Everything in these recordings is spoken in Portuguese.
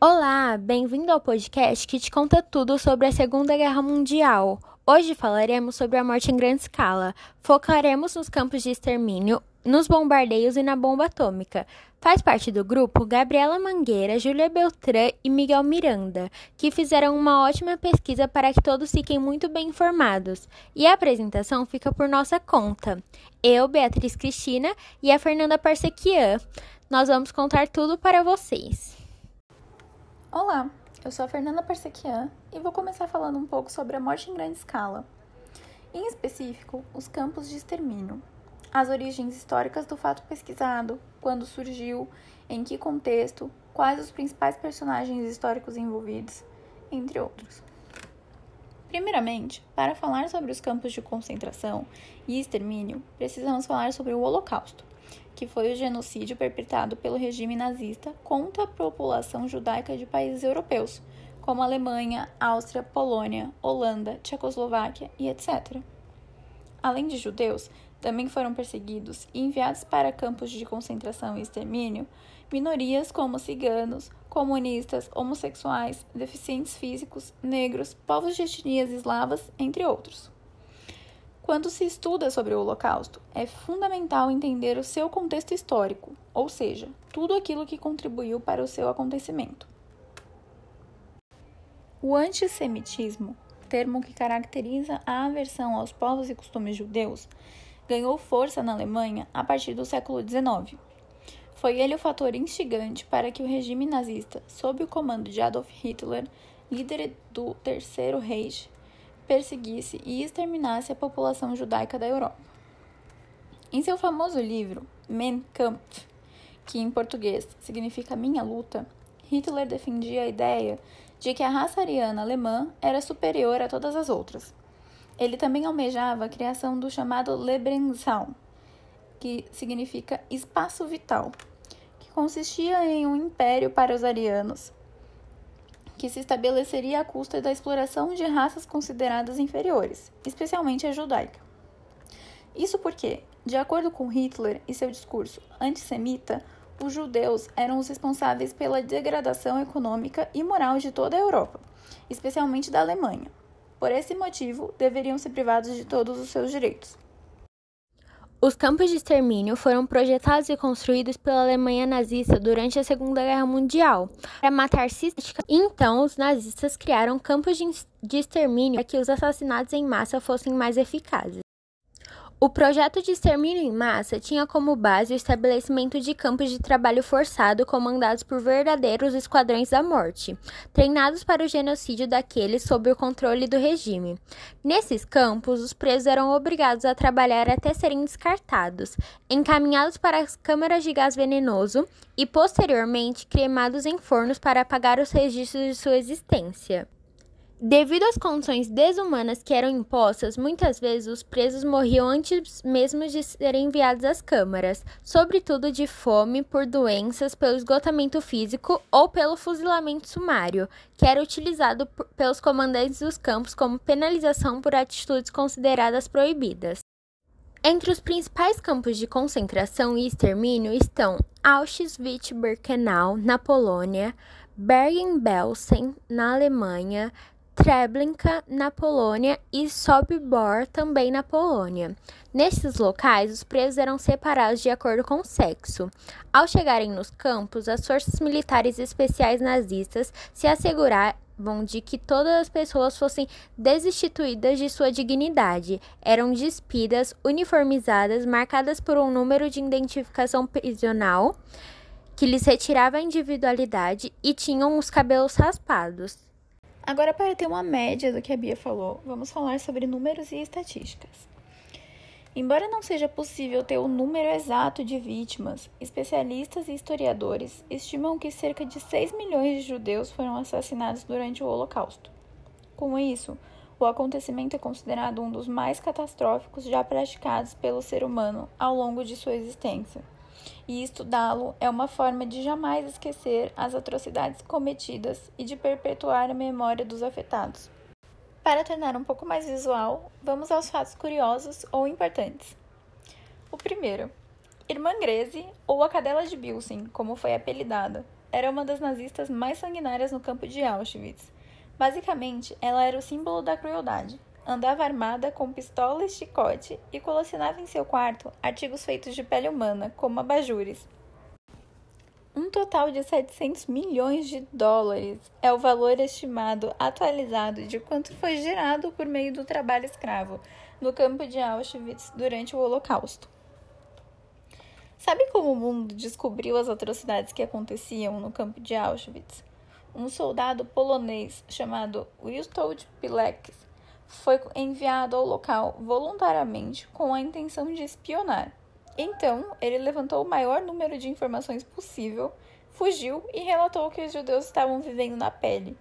Olá, bem-vindo ao podcast que te conta tudo sobre a Segunda Guerra Mundial. Hoje falaremos sobre a morte em grande escala. Focaremos nos campos de extermínio, nos bombardeios e na bomba atômica. Faz parte do grupo Gabriela Mangueira, Júlia Beltrán e Miguel Miranda, que fizeram uma ótima pesquisa para que todos fiquem muito bem informados. E a apresentação fica por nossa conta. Eu, Beatriz Cristina e a Fernanda Parsequian. Nós vamos contar tudo para vocês. Olá, eu sou a Fernanda Parsequian e vou começar falando um pouco sobre a morte em grande escala. Em específico, os campos de extermínio, as origens históricas do fato pesquisado, quando surgiu, em que contexto, quais os principais personagens históricos envolvidos, entre outros. Primeiramente, para falar sobre os campos de concentração e extermínio, precisamos falar sobre o Holocausto, que foi o genocídio perpetrado pelo regime nazista contra a população judaica de países europeus, como Alemanha, Áustria, Polônia, Holanda, Tchecoslováquia e etc. Além de judeus, também foram perseguidos e enviados para campos de concentração e extermínio minorias como ciganos, comunistas, homossexuais, deficientes físicos, negros, povos de etnias eslavas, entre outros. Quando se estuda sobre o Holocausto, é fundamental entender o seu contexto histórico, ou seja, tudo aquilo que contribuiu para o seu acontecimento. O antissemitismo, termo que caracteriza a aversão aos povos e costumes judeus, ganhou força na Alemanha a partir do século XIX. Foi ele o fator instigante para que o regime nazista, sob o comando de Adolf Hitler, líder do Terceiro Reich, perseguisse e exterminasse a população judaica da Europa. Em seu famoso livro Mein Kampf, que em português significa Minha Luta, Hitler defendia a ideia de que a raça ariana alemã era superior a todas as outras ele também almejava a criação do chamado Lebensraum, que significa espaço vital, que consistia em um império para os arianos, que se estabeleceria à custa da exploração de raças consideradas inferiores, especialmente a judaica. Isso porque, de acordo com Hitler e seu discurso antissemita, os judeus eram os responsáveis pela degradação econômica e moral de toda a Europa, especialmente da Alemanha. Por esse motivo, deveriam ser privados de todos os seus direitos. Os campos de extermínio foram projetados e construídos pela Alemanha nazista durante a Segunda Guerra Mundial para matar sistematicamente. Então, os nazistas criaram campos de extermínio para que os assassinatos em massa fossem mais eficazes. O projeto de extermínio em massa tinha como base o estabelecimento de campos de trabalho forçado comandados por verdadeiros esquadrões da morte, treinados para o genocídio daqueles sob o controle do regime. Nesses campos, os presos eram obrigados a trabalhar até serem descartados, encaminhados para as câmaras de gás venenoso e, posteriormente, cremados em fornos para apagar os registros de sua existência. Devido às condições desumanas que eram impostas, muitas vezes os presos morriam antes mesmo de serem enviados às câmaras, sobretudo de fome, por doenças, pelo esgotamento físico ou pelo fuzilamento sumário, que era utilizado pelos comandantes dos campos como penalização por atitudes consideradas proibidas. Entre os principais campos de concentração e extermínio estão Auschwitz-Birkenau, na Polônia, Bergen-Belsen, na Alemanha, Treblinka, na Polônia, e Sobibor, também na Polônia. Nesses locais, os presos eram separados de acordo com o sexo. Ao chegarem nos campos, as forças militares especiais nazistas se asseguravam de que todas as pessoas fossem destituídas de sua dignidade, eram despidas, uniformizadas, marcadas por um número de identificação prisional que lhes retirava a individualidade e tinham os cabelos raspados. Agora, para ter uma média do que a Bia falou, vamos falar sobre números e estatísticas. Embora não seja possível ter o número exato de vítimas, especialistas e historiadores estimam que cerca de 6 milhões de judeus foram assassinados durante o Holocausto. Com isso, o acontecimento é considerado um dos mais catastróficos já praticados pelo ser humano ao longo de sua existência e estudá-lo é uma forma de jamais esquecer as atrocidades cometidas e de perpetuar a memória dos afetados. Para tornar um pouco mais visual, vamos aos fatos curiosos ou importantes. O primeiro, Irmã Greze, ou a cadela de Bilsen, como foi apelidada, era uma das nazistas mais sanguinárias no campo de Auschwitz. Basicamente, ela era o símbolo da crueldade. Andava armada com pistola e chicote e colecionava em seu quarto artigos feitos de pele humana, como abajures. Um total de 700 milhões de dólares é o valor estimado atualizado de quanto foi gerado por meio do trabalho escravo no campo de Auschwitz durante o Holocausto. Sabe como o mundo descobriu as atrocidades que aconteciam no campo de Auschwitz? Um soldado polonês chamado Witold Pilecki foi enviado ao local voluntariamente com a intenção de espionar. Então, ele levantou o maior número de informações possível, fugiu e relatou que os judeus estavam vivendo na pele.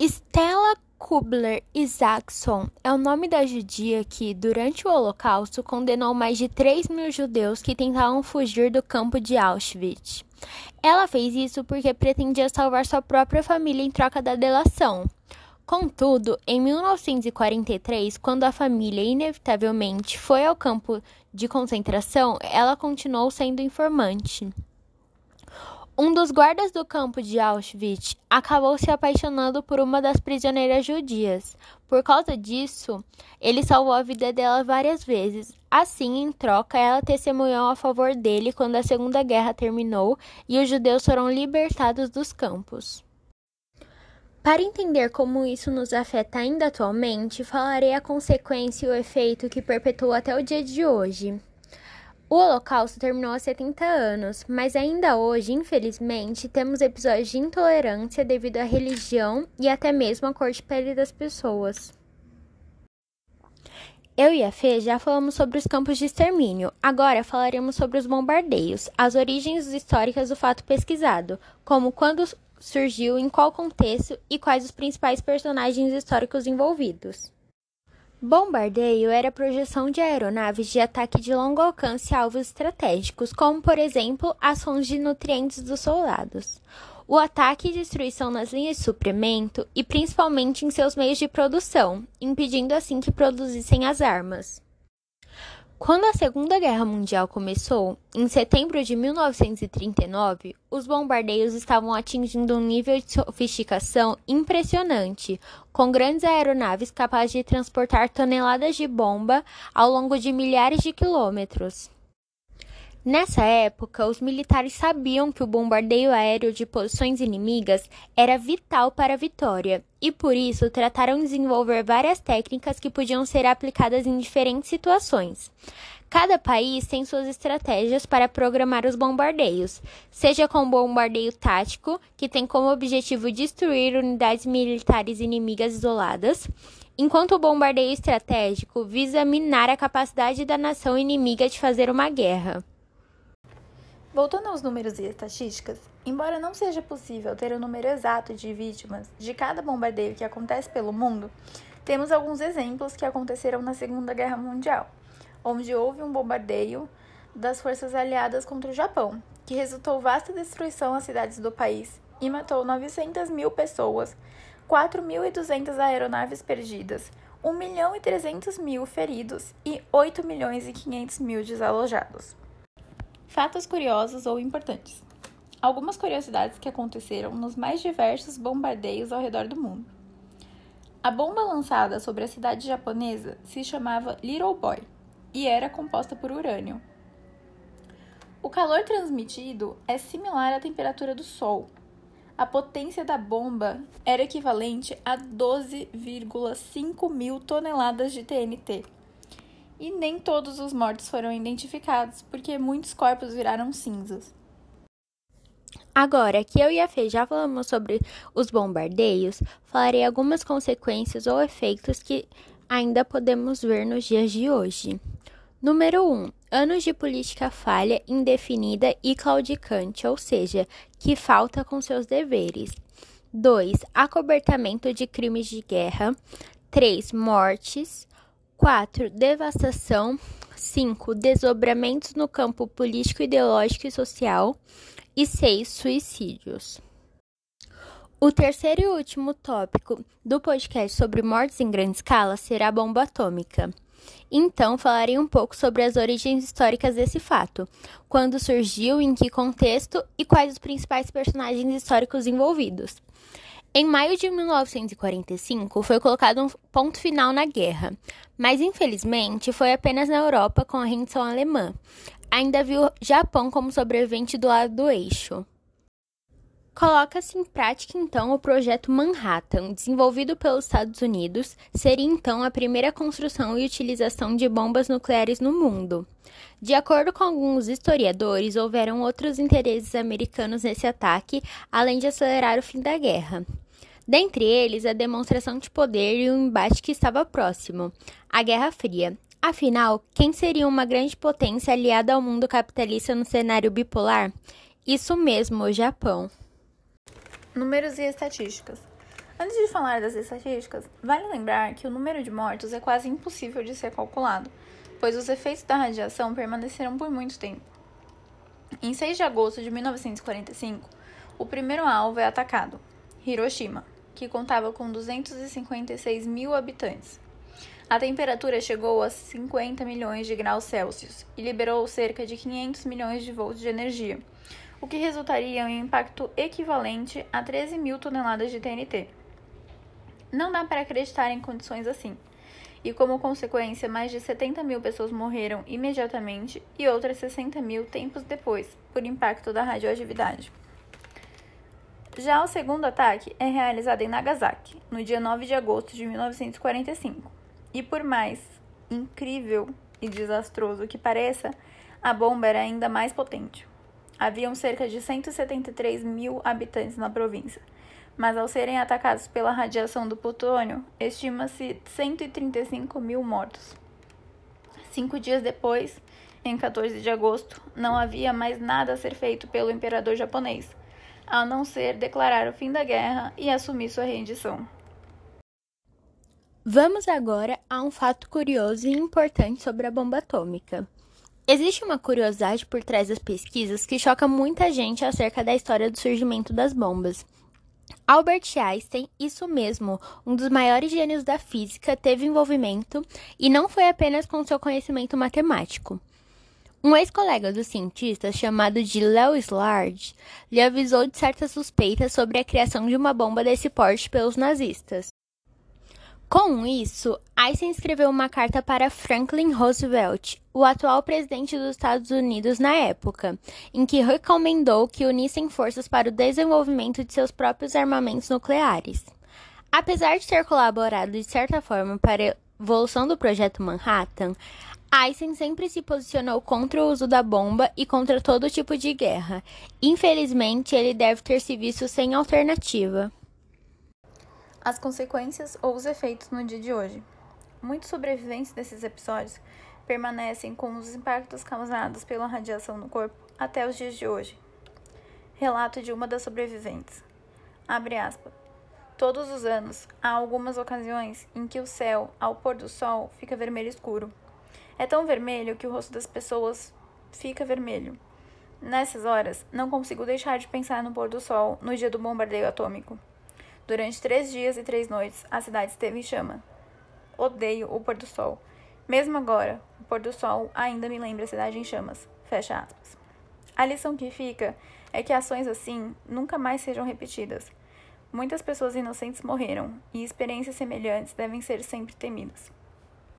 Stella Kubler Isaacson é o nome da judia que, durante o Holocausto, condenou mais de 3 mil judeus que tentavam fugir do campo de Auschwitz. Ela fez isso porque pretendia salvar sua própria família em troca da delação. Contudo, em 1943, quando a família inevitavelmente foi ao campo de concentração, ela continuou sendo informante. Um dos guardas do campo de Auschwitz acabou se apaixonando por uma das prisioneiras judias. Por causa disso, ele salvou a vida dela várias vezes. Assim, em troca, ela testemunhou a favor dele quando a Segunda Guerra terminou e os judeus foram libertados dos campos. Para entender como isso nos afeta ainda atualmente, falarei a consequência e o efeito que perpetua até o dia de hoje. O Holocausto terminou há 70 anos, mas ainda hoje, infelizmente, temos episódios de intolerância devido à religião e até mesmo à cor de pele das pessoas. Eu e a Fê já falamos sobre os campos de extermínio. Agora falaremos sobre os bombardeios, as origens históricas do fato pesquisado, como quando surgiu, em qual contexto e quais os principais personagens históricos envolvidos. Bombardeio era a projeção de aeronaves de ataque de longo alcance a alvos estratégicos, como, por exemplo, as fontes de nutrientes dos soldados. O ataque e destruição nas linhas de suprimento e principalmente em seus meios de produção, impedindo assim que produzissem as armas. Quando a Segunda Guerra Mundial começou, em setembro de 1939, os bombardeios estavam atingindo um nível de sofisticação impressionante, com grandes aeronaves capazes de transportar toneladas de bomba ao longo de milhares de quilômetros. Nessa época, os militares sabiam que o bombardeio aéreo de posições inimigas era vital para a vitória e, por isso, trataram de desenvolver várias técnicas que podiam ser aplicadas em diferentes situações. Cada país tem suas estratégias para programar os bombardeios, seja com bombardeio tático, que tem como objetivo destruir unidades militares inimigas isoladas, enquanto o bombardeio estratégico visa minar a capacidade da nação inimiga de fazer uma guerra. Voltando aos números e estatísticas, embora não seja possível ter o número exato de vítimas de cada bombardeio que acontece pelo mundo, temos alguns exemplos que aconteceram na Segunda Guerra Mundial, onde houve um bombardeio das forças aliadas contra o Japão, que resultou vasta destruição às cidades do país e matou 900 mil pessoas, 4.200 aeronaves perdidas, 1 milhão e 300 mil feridos e 8 milhões e 500 mil desalojados. Fatos curiosos ou importantes. Algumas curiosidades que aconteceram nos mais diversos bombardeios ao redor do mundo. A bomba lançada sobre a cidade japonesa se chamava Little Boy e era composta por urânio. O calor transmitido é similar à temperatura do Sol. A potência da bomba era equivalente a 12,5 mil toneladas de TNT e nem todos os mortos foram identificados, porque muitos corpos viraram cinzas. Agora que eu e a Fê já falamos sobre os bombardeios, falarei algumas consequências ou efeitos que ainda podemos ver nos dias de hoje. Número 1. Um, anos de política falha, indefinida e claudicante, ou seja, que falta com seus deveres. 2. Acobertamento de crimes de guerra. 3. Mortes. 4. Devastação. 5. Desdobramentos no campo político, ideológico e social. E 6. Suicídios. O terceiro e último tópico do podcast sobre mortes em grande escala será a bomba atômica. Então, falarei um pouco sobre as origens históricas desse fato, quando surgiu, em que contexto e quais os principais personagens históricos envolvidos. Em maio de 1945, foi colocado um ponto final na guerra, mas infelizmente foi apenas na Europa com a rendição alemã. Ainda viu Japão como sobrevivente do lado do eixo. Coloca-se em prática então o projeto Manhattan, desenvolvido pelos Estados Unidos, seria então a primeira construção e utilização de bombas nucleares no mundo. De acordo com alguns historiadores, houveram outros interesses americanos nesse ataque, além de acelerar o fim da guerra. Dentre eles, a demonstração de poder e o embate que estava próximo, a Guerra Fria. Afinal, quem seria uma grande potência aliada ao mundo capitalista no cenário bipolar? Isso mesmo, o Japão. Números e estatísticas. Antes de falar das estatísticas, vale lembrar que o número de mortos é quase impossível de ser calculado, pois os efeitos da radiação permaneceram por muito tempo. Em 6 de agosto de 1945, o primeiro alvo é atacado, Hiroshima, que contava com 256 mil habitantes. A temperatura chegou a 50 milhões de graus Celsius e liberou cerca de 500 milhões de volts de energia o que resultaria em um impacto equivalente a 13 mil toneladas de TNT. Não dá para acreditar em condições assim. E como consequência, mais de 70 mil pessoas morreram imediatamente e outras 60 mil tempos depois, por impacto da radioatividade. Já o segundo ataque é realizado em Nagasaki, no dia 9 de agosto de 1945. E por mais incrível e desastroso que pareça, a bomba era ainda mais potente. Haviam cerca de 173 mil habitantes na província, mas ao serem atacados pela radiação do plutônio, estima-se 135 mil mortos. Cinco dias depois, em 14 de agosto, não havia mais nada a ser feito pelo imperador japonês, a não ser declarar o fim da guerra e assumir sua rendição. Vamos agora a um fato curioso e importante sobre a bomba atômica. Existe uma curiosidade por trás das pesquisas que choca muita gente acerca da história do surgimento das bombas. Albert Einstein, isso mesmo, um dos maiores gênios da física, teve envolvimento e não foi apenas com seu conhecimento matemático. Um ex-colega dos cientistas, chamado de Lewis Large, lhe avisou de certas suspeitas sobre a criação de uma bomba desse porte pelos nazistas. Com isso, Einstein escreveu uma carta para Franklin Roosevelt, o atual presidente dos Estados Unidos na época, em que recomendou que unissem forças para o desenvolvimento de seus próprios armamentos nucleares. Apesar de ter colaborado de certa forma para a evolução do projeto Manhattan, Einstein sempre se posicionou contra o uso da bomba e contra todo tipo de guerra. Infelizmente, ele deve ter se visto sem alternativa as consequências ou os efeitos no dia de hoje. Muitos sobreviventes desses episódios permanecem com os impactos causados pela radiação no corpo até os dias de hoje. Relato de uma das sobreviventes. Abre aspas. Todos os anos, há algumas ocasiões em que o céu, ao pôr do sol, fica vermelho escuro. É tão vermelho que o rosto das pessoas fica vermelho. Nessas horas, não consigo deixar de pensar no pôr do sol no dia do bombardeio atômico. Durante três dias e três noites, a cidade esteve em chama. Odeio o pôr do sol. Mesmo agora, o pôr do sol ainda me lembra a cidade em chamas. Fecha aspas. A lição que fica é que ações assim nunca mais sejam repetidas. Muitas pessoas inocentes morreram e experiências semelhantes devem ser sempre temidas.